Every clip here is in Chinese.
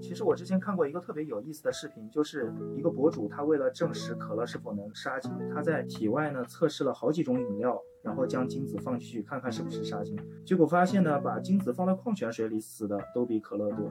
其实我之前看过一个特别有意思的视频，就是一个博主他为了证实可乐是否能杀精，他在体外呢测试了好几种饮料，然后将精子放进去看看是不是杀精，结果发现呢，把精子放到矿泉水里死的都比可乐多。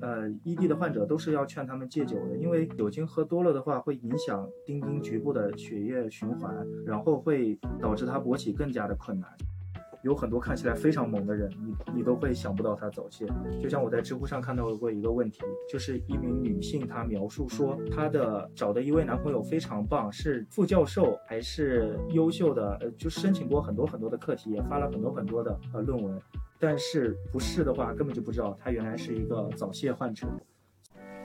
呃，ED 的患者都是要劝他们戒酒的，因为酒精喝多了的话会影响丁丁局部的血液循环，然后会导致他勃起更加的困难。有很多看起来非常猛的人，你你都会想不到他早泄。就像我在知乎上看到过一个问题，就是一名女性她描述说，她的找的一位男朋友非常棒，是副教授还是优秀的，呃，就申请过很多很多的课题，也发了很多很多的呃论文，但是不是的话，根本就不知道他原来是一个早泄患者。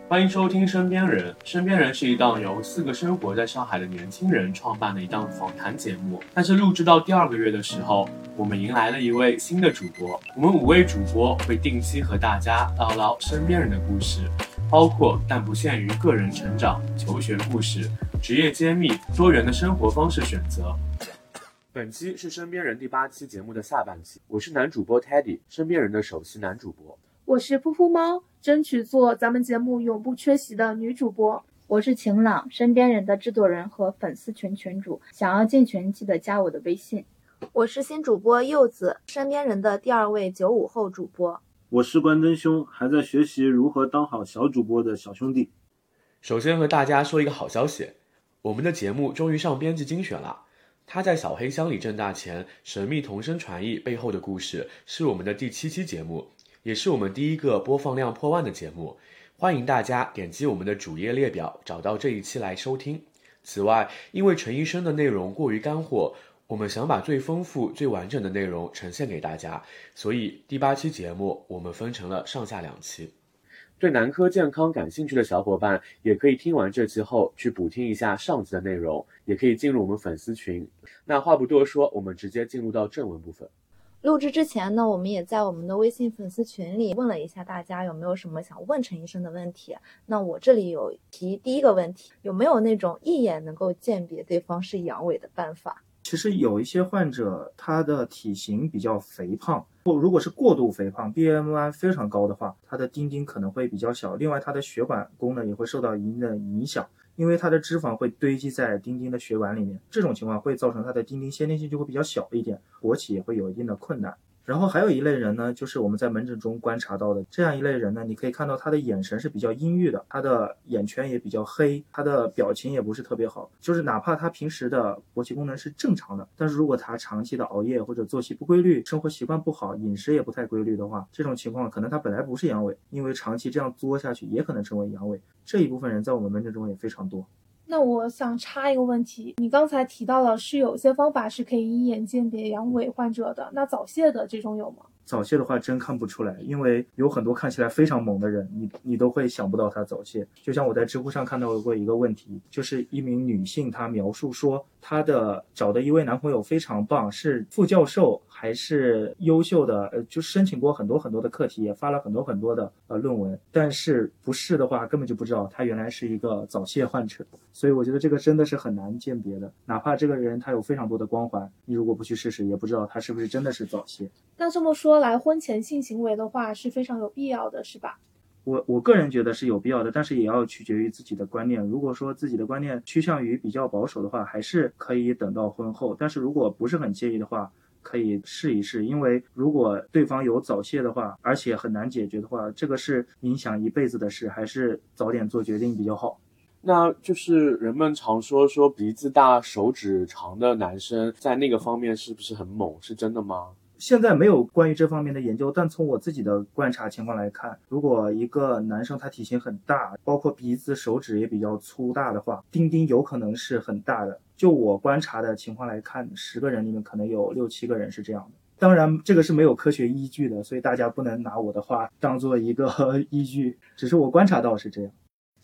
欢迎收听《身边人》，《身边人》是一档由四个生活在上海的年轻人创办的一档访谈节目。但是录制到第二个月的时候，我们迎来了一位新的主播。我们五位主播会定期和大家唠唠身边人的故事，包括但不限于个人成长、求学故事、职业揭秘、多元的生活方式选择。本期是《身边人》第八期节目的下半期，我是男主播 Teddy，《身边人》的首席男主播。我是噗噗猫，争取做咱们节目永不缺席的女主播。我是晴朗，身边人的制作人和粉丝群群主，想要进群记得加我的微信。我是新主播柚子，身边人的第二位九五后主播。我是关真兄，还在学习如何当好小主播的小兄弟。首先和大家说一个好消息，我们的节目终于上编辑精选了。他在小黑箱里挣大钱，神秘同声传译背后的故事是我们的第七期节目。也是我们第一个播放量破万的节目，欢迎大家点击我们的主页列表找到这一期来收听。此外，因为陈医生的内容过于干货，我们想把最丰富、最完整的内容呈现给大家，所以第八期节目我们分成了上下两期。对男科健康感兴趣的小伙伴，也可以听完这期后去补听一下上集的内容，也可以进入我们粉丝群。那话不多说，我们直接进入到正文部分。录制之前呢，我们也在我们的微信粉丝群里问了一下大家有没有什么想问陈医生的问题。那我这里有提第一个问题，有没有那种一眼能够鉴别对方是阳痿的办法？其实有一些患者他的体型比较肥胖，如果是过度肥胖，BMI 非常高的话，它的丁丁可能会比较小。另外，它的血管功能也会受到一定的影响。因为它的脂肪会堆积在丁丁的血管里面，这种情况会造成它的丁丁先天性就会比较小一点，勃起也会有一定的困难。然后还有一类人呢，就是我们在门诊中观察到的这样一类人呢，你可以看到他的眼神是比较阴郁的，他的眼圈也比较黑，他的表情也不是特别好。就是哪怕他平时的勃起功能是正常的，但是如果他长期的熬夜或者作息不规律，生活习惯不好，饮食也不太规律的话，这种情况可能他本来不是阳痿，因为长期这样作下去也可能成为阳痿。这一部分人在我们门诊中也非常多。那我想插一个问题，你刚才提到了是有些方法是可以一眼鉴别阳痿患者的，那早泄的这种有吗？早泄的话真看不出来，因为有很多看起来非常猛的人，你你都会想不到他早泄。就像我在知乎上看到过一个问题，就是一名女性她描述说。她的找的一位男朋友非常棒，是副教授还是优秀的？呃，就申请过很多很多的课题，也发了很多很多的呃论文，但是不是的话，根本就不知道他原来是一个早泄患者。所以我觉得这个真的是很难鉴别的，哪怕这个人他有非常多的光环，你如果不去试试，也不知道他是不是真的是早泄。那这么说来，婚前性行为的话是非常有必要的，是吧？我我个人觉得是有必要的，但是也要取决于自己的观念。如果说自己的观念趋向于比较保守的话，还是可以等到婚后。但是如果不是很介意的话，可以试一试。因为如果对方有早泄的话，而且很难解决的话，这个是影响一辈子的事，还是早点做决定比较好。那就是人们常说说鼻子大、手指长的男生在那个方面是不是很猛？是真的吗？现在没有关于这方面的研究，但从我自己的观察情况来看，如果一个男生他体型很大，包括鼻子、手指也比较粗大的话，丁丁有可能是很大的。就我观察的情况来看，十个人里面可能有六七个人是这样的。当然，这个是没有科学依据的，所以大家不能拿我的话当做一个依据，只是我观察到是这样。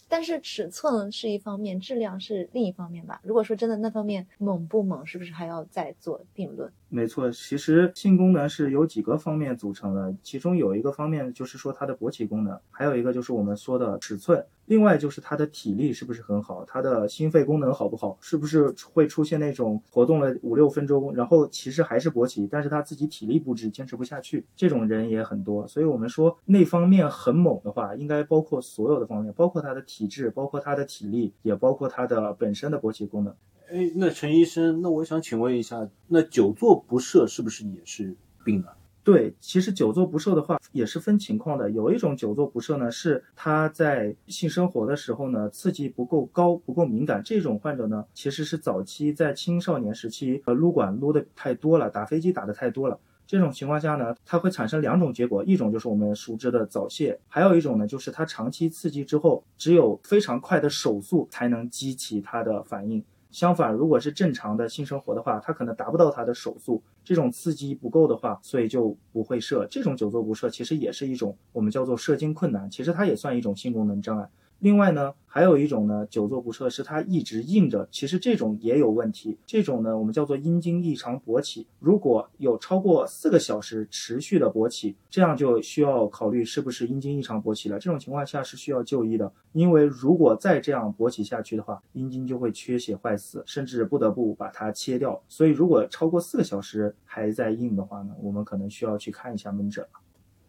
但是尺寸是一方面，质量是另一方面吧。如果说真的那方面猛不猛，是不是还要再做定论？没错，其实性功能是由几个方面组成的，其中有一个方面就是说它的勃起功能，还有一个就是我们说的尺寸，另外就是它的体力是不是很好，它的心肺功能好不好，是不是会出现那种活动了五六分钟，然后其实还是勃起，但是他自己体力不支，坚持不下去，这种人也很多。所以我们说那方面很猛的话，应该包括所有的方面，包括他的体质，包括他的体力，也包括他的本身的勃起功能。哎，那陈医生，那我想请问一下，那久坐不射是不是也是病呢？对，其实久坐不射的话也是分情况的。有一种久坐不射呢，是他在性生活的时候呢，刺激不够高、不够敏感。这种患者呢，其实是早期在青少年时期呃撸管撸的太多了，打飞机打的太多了。这种情况下呢，它会产生两种结果，一种就是我们熟知的早泄，还有一种呢，就是它长期刺激之后，只有非常快的手速才能激起它的反应。相反，如果是正常的性生活的话，它可能达不到它的手速，这种刺激不够的话，所以就不会射。这种久坐不射其实也是一种我们叫做射精困难，其实它也算一种性功能障碍。另外呢，还有一种呢，久坐不射是它一直硬着，其实这种也有问题。这种呢，我们叫做阴茎异常勃起。如果有超过四个小时持续的勃起，这样就需要考虑是不是阴茎异常勃起了。这种情况下是需要就医的，因为如果再这样勃起下去的话，阴茎就会缺血坏死，甚至不得不把它切掉。所以如果超过四个小时还在硬的话呢，我们可能需要去看一下门诊了。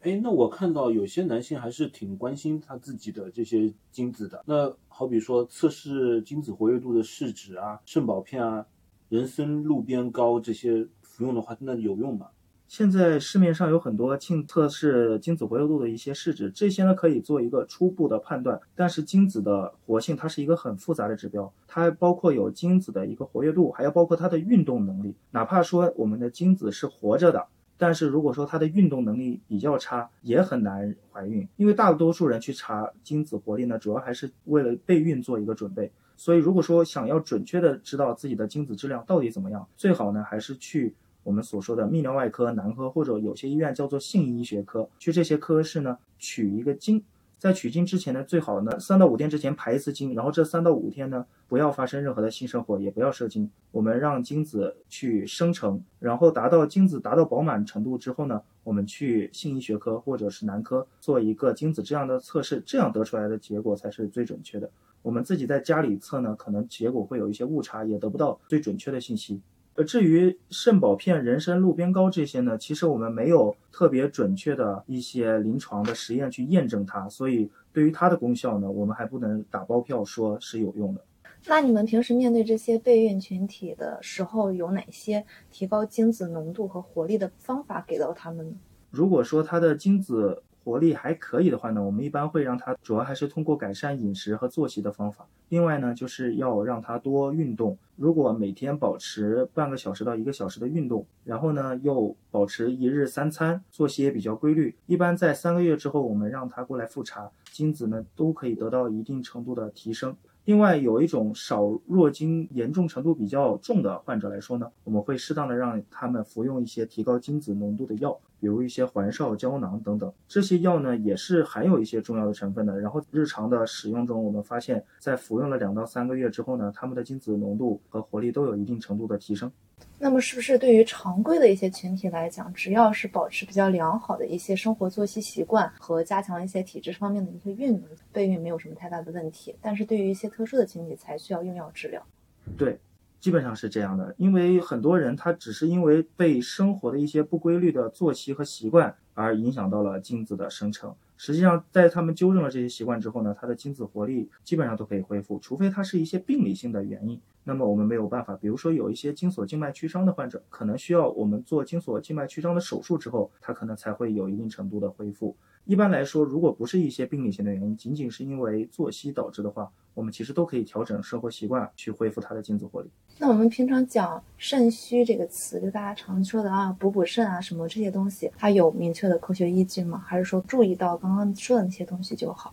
哎，那我看到有些男性还是挺关心他自己的这些精子的。那好比说测试精子活跃度的试纸啊、肾宝片啊、人参鹿鞭膏这些服用的话，那有用吗？现在市面上有很多性测试精子活跃度的一些试纸，这些呢可以做一个初步的判断。但是精子的活性它是一个很复杂的指标，它包括有精子的一个活跃度，还要包括它的运动能力。哪怕说我们的精子是活着的。但是如果说她的运动能力比较差，也很难怀孕，因为大多数人去查精子活力呢，主要还是为了备孕做一个准备。所以如果说想要准确的知道自己的精子质量到底怎么样，最好呢还是去我们所说的泌尿外科、男科或者有些医院叫做性医学科，去这些科室呢取一个精。在取精之前呢，最好呢三到五天之前排一次精，然后这三到五天呢不要发生任何的性生活，也不要射精。我们让精子去生成，然后达到精子达到饱满程度之后呢，我们去性医学科或者是男科做一个精子质量的测试，这样得出来的结果才是最准确的。我们自己在家里测呢，可能结果会有一些误差，也得不到最准确的信息。呃，至于肾宝片、人参、鹿鞭膏这些呢，其实我们没有特别准确的一些临床的实验去验证它，所以对于它的功效呢，我们还不能打包票说是有用的。那你们平时面对这些备孕群体的时候，有哪些提高精子浓度和活力的方法给到他们呢？如果说他的精子活力还可以的话呢，我们一般会让他主要还是通过改善饮食和作息的方法。另外呢，就是要让他多运动。如果每天保持半个小时到一个小时的运动，然后呢又保持一日三餐，作息也比较规律，一般在三个月之后，我们让他过来复查，精子呢都可以得到一定程度的提升。另外，有一种少弱精严重程度比较重的患者来说呢，我们会适当的让他们服用一些提高精子浓度的药，比如一些环少胶囊等等。这些药呢也是含有一些重要的成分的。然后日常的使用中，我们发现，在服用了两到三个月之后呢，他们的精子浓度和活力都有一定程度的提升。那么，是不是对于常规的一些群体来讲，只要是保持比较良好的一些生活作息习惯和加强一些体质方面的一些运动，备孕没有什么太大的问题？但是对于一些特殊的群体，才需要用药治疗。对，基本上是这样的。因为很多人他只是因为被生活的一些不规律的作息和习惯而影响到了精子的生成。实际上，在他们纠正了这些习惯之后呢，他的精子活力基本上都可以恢复，除非他是一些病理性的原因。那么我们没有办法，比如说有一些精索静脉曲张的患者，可能需要我们做精索静脉曲张的手术之后，他可能才会有一定程度的恢复。一般来说，如果不是一些病理性的原因，仅仅是因为作息导致的话，我们其实都可以调整生活习惯去恢复他的精子活力。那我们平常讲肾虚这个词，就大家常说的啊，补补肾啊什么这些东西，它有明确的科学依据吗？还是说注意到刚刚说的那些东西就好？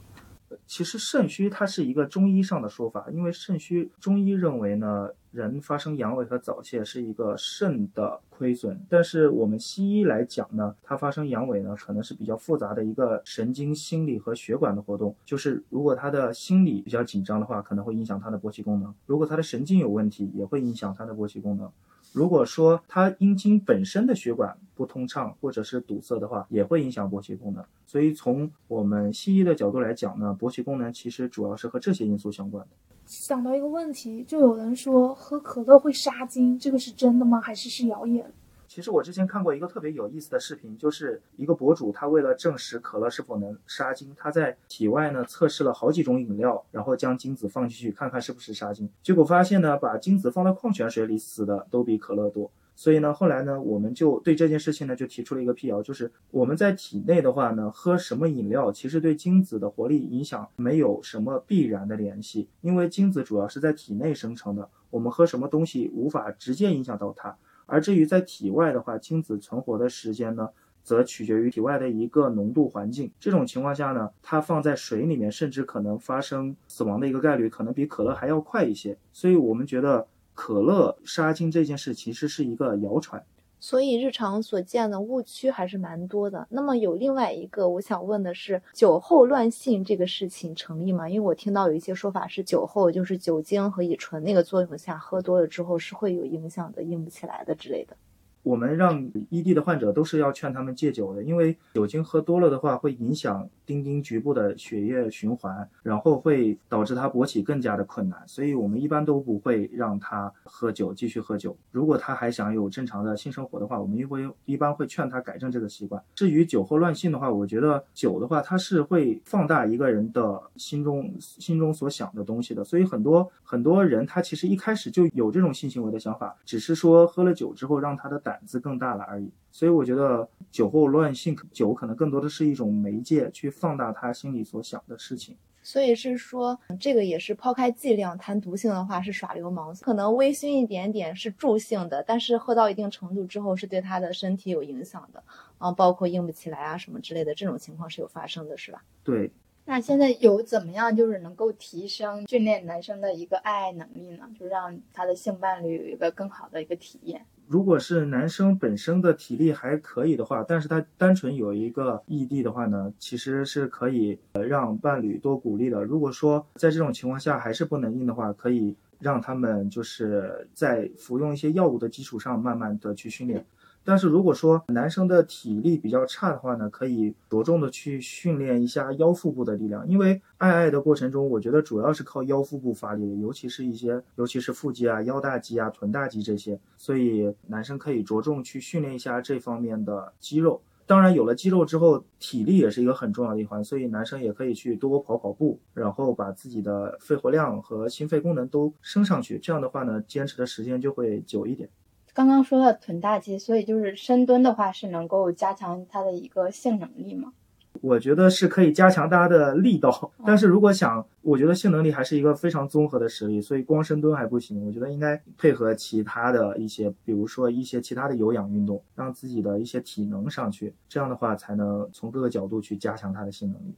其实肾虚它是一个中医上的说法，因为肾虚，中医认为呢，人发生阳痿和早泄是一个肾的亏损，但是我们西医来讲呢，它发生阳痿呢，可能是比较复杂的一个神经、心理和血管的活动。就是如果他的心理比较紧张的话，可能会影响他的勃起功能；如果他的神经有问题，也会影响他的勃起功能。如果说它阴茎本身的血管不通畅或者是堵塞的话，也会影响勃起功能。所以从我们西医的角度来讲呢，勃起功能其实主要是和这些因素相关的。想到一个问题，就有人说喝可乐会杀精，这个是真的吗？还是是谣言？其实我之前看过一个特别有意思的视频，就是一个博主他为了证实可乐是否能杀精，他在体外呢测试了好几种饮料，然后将精子放进去看看是不是杀精，结果发现呢，把精子放到矿泉水里死的都比可乐多。所以呢，后来呢，我们就对这件事情呢就提出了一个辟谣，就是我们在体内的话呢，喝什么饮料其实对精子的活力影响没有什么必然的联系，因为精子主要是在体内生成的，我们喝什么东西无法直接影响到它。而至于在体外的话，精子存活的时间呢，则取决于体外的一个浓度环境。这种情况下呢，它放在水里面，甚至可能发生死亡的一个概率，可能比可乐还要快一些。所以我们觉得可乐杀精这件事其实是一个谣传。所以日常所见的误区还是蛮多的。那么有另外一个我想问的是，酒后乱性这个事情成立吗？因为我听到有一些说法是酒后就是酒精和乙醇那个作用下喝多了之后是会有影响的，硬不起来的之类的。我们让 ED 的患者都是要劝他们戒酒的，因为酒精喝多了的话会影响丁丁局部的血液循环，然后会导致他勃起更加的困难，所以我们一般都不会让他喝酒，继续喝酒。如果他还想有正常的性生活的话，我们一会一般会劝他改正这个习惯。至于酒后乱性的话，我觉得酒的话它是会放大一个人的心中心中所想的东西的，所以很多很多人他其实一开始就有这种性行为的想法，只是说喝了酒之后让他的胆。胆子更大了而已，所以我觉得酒后乱性，酒可能更多的是一种媒介，去放大他心里所想的事情。所以是说，这个也是抛开剂量谈毒性的话是耍流氓，可能微醺一点点是助性的，但是喝到一定程度之后是对他的身体有影响的啊，包括硬不起来啊什么之类的这种情况是有发生的，是吧？对。那现在有怎么样就是能够提升训练男生的一个爱爱能力呢？就让他的性伴侣有一个更好的一个体验。如果是男生本身的体力还可以的话，但是他单纯有一个异地的话呢，其实是可以呃让伴侣多鼓励的。如果说在这种情况下还是不能硬的话，可以让他们就是在服用一些药物的基础上，慢慢的去训练。但是如果说男生的体力比较差的话呢，可以着重的去训练一下腰腹部的力量，因为爱爱的过程中，我觉得主要是靠腰腹部发力的，尤其是一些，尤其是腹肌啊、腰大肌啊、臀大肌这些，所以男生可以着重去训练一下这方面的肌肉。当然，有了肌肉之后，体力也是一个很重要的一环，所以男生也可以去多跑跑步，然后把自己的肺活量和心肺功能都升上去，这样的话呢，坚持的时间就会久一点。刚刚说到臀大肌，所以就是深蹲的话是能够加强它的一个性能力吗？我觉得是可以加强大家的力道，但是如果想，我觉得性能力还是一个非常综合的实力，所以光深蹲还不行。我觉得应该配合其他的一些，比如说一些其他的有氧运动，让自己的一些体能上去，这样的话才能从各个角度去加强它的性能力。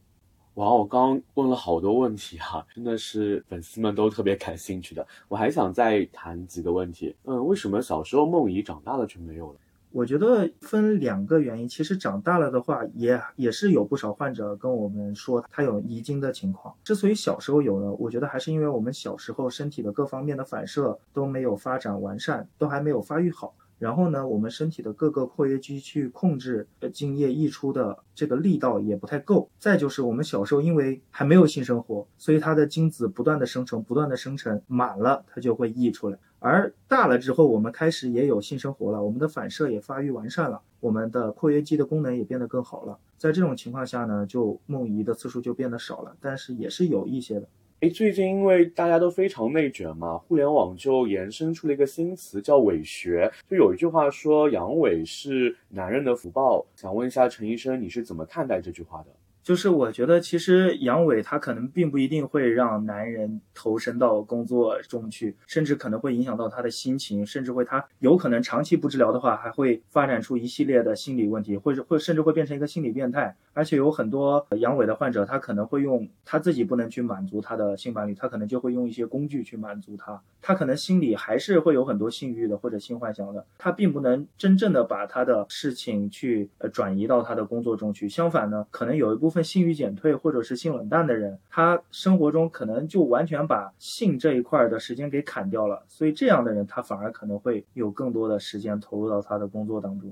哇，我刚问了好多问题哈，真的是粉丝们都特别感兴趣的。我还想再谈几个问题。嗯，为什么小时候梦遗，长大了却没有了？我觉得分两个原因。其实长大了的话，也也是有不少患者跟我们说他有遗精的情况。之所以小时候有呢，我觉得还是因为我们小时候身体的各方面的反射都没有发展完善，都还没有发育好。然后呢，我们身体的各个括约肌去控制呃精液溢出的这个力道也不太够。再就是我们小时候因为还没有性生活，所以它的精子不断的生成，不断的生成，满了它就会溢出来。而大了之后，我们开始也有性生活了，我们的反射也发育完善了，我们的括约肌的功能也变得更好了。在这种情况下呢，就梦遗的次数就变得少了，但是也是有一些的。哎，最近因为大家都非常内卷嘛，互联网就延伸出了一个新词叫“伪学”。就有一句话说“阳痿是男人的福报”，想问一下陈医生，你是怎么看待这句话的？就是我觉得，其实阳痿它可能并不一定会让男人投身到工作中去，甚至可能会影响到他的心情，甚至会他有可能长期不治疗的话，还会发展出一系列的心理问题，或者会甚至会变成一个心理变态。而且有很多阳痿的患者，他可能会用他自己不能去满足他的性伴侣，他可能就会用一些工具去满足他。他可能心里还是会有很多性欲的或者性幻想的，他并不能真正的把他的事情去呃转移到他的工作中去。相反呢，可能有一部分。分性欲减退或者是性冷淡的人，他生活中可能就完全把性这一块的时间给砍掉了，所以这样的人他反而可能会有更多的时间投入到他的工作当中。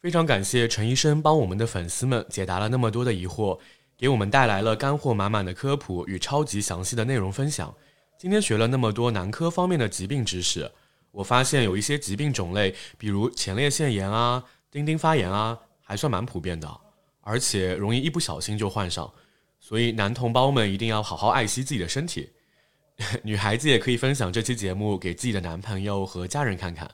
非常感谢陈医生帮我们的粉丝们解答了那么多的疑惑，给我们带来了干货满满的科普与超级详细的内容分享。今天学了那么多男科方面的疾病知识，我发现有一些疾病种类，比如前列腺炎啊、丁丁发炎啊，还算蛮普遍的，而且容易一不小心就患上。所以男同胞们一定要好好爱惜自己的身体。女孩子也可以分享这期节目给自己的男朋友和家人看看。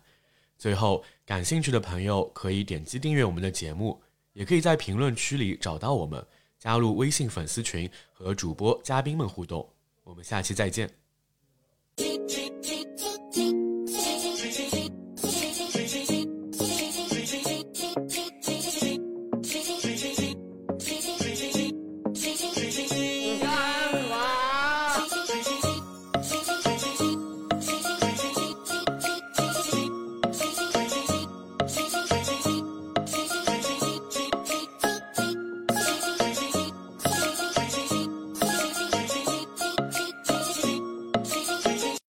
最后，感兴趣的朋友可以点击订阅我们的节目，也可以在评论区里找到我们，加入微信粉丝群和主播嘉宾们互动。我们下期再见。